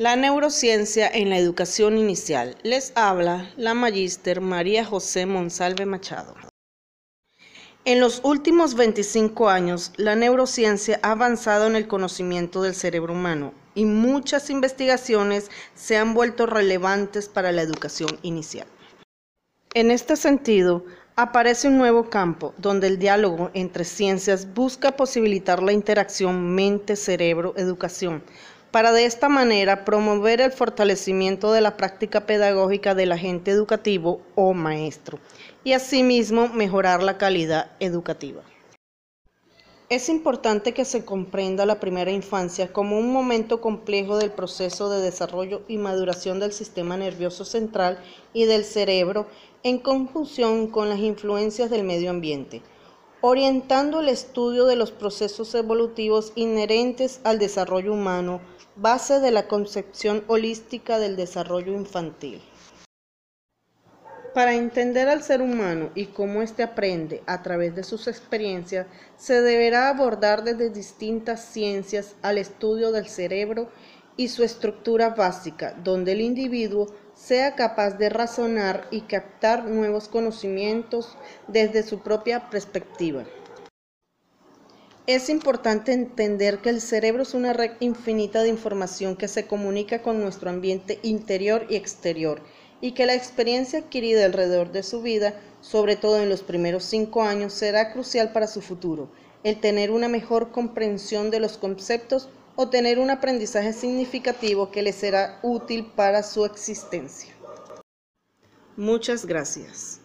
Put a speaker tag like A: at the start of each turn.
A: La neurociencia en la educación inicial. Les habla la magíster María José Monsalve Machado. En los últimos 25 años, la neurociencia ha avanzado en el conocimiento del cerebro humano y muchas investigaciones se han vuelto relevantes para la educación inicial. En este sentido, aparece un nuevo campo donde el diálogo entre ciencias busca posibilitar la interacción mente-cerebro-educación para de esta manera promover el fortalecimiento de la práctica pedagógica del agente educativo o maestro y asimismo mejorar la calidad educativa. Es importante que se comprenda la primera infancia como un momento complejo del proceso de desarrollo y maduración del sistema nervioso central y del cerebro en conjunción con las influencias del medio ambiente orientando el estudio de los procesos evolutivos inherentes al desarrollo humano, base de la concepción holística del desarrollo infantil. Para entender al ser humano y cómo éste aprende a través de sus experiencias, se deberá abordar desde distintas ciencias al estudio del cerebro y su estructura básica, donde el individuo sea capaz de razonar y captar nuevos conocimientos desde su propia perspectiva. Es importante entender que el cerebro es una red infinita de información que se comunica con nuestro ambiente interior y exterior y que la experiencia adquirida alrededor de su vida, sobre todo en los primeros cinco años, será crucial para su futuro. El tener una mejor comprensión de los conceptos o tener un aprendizaje significativo que le será útil para su existencia. Muchas gracias.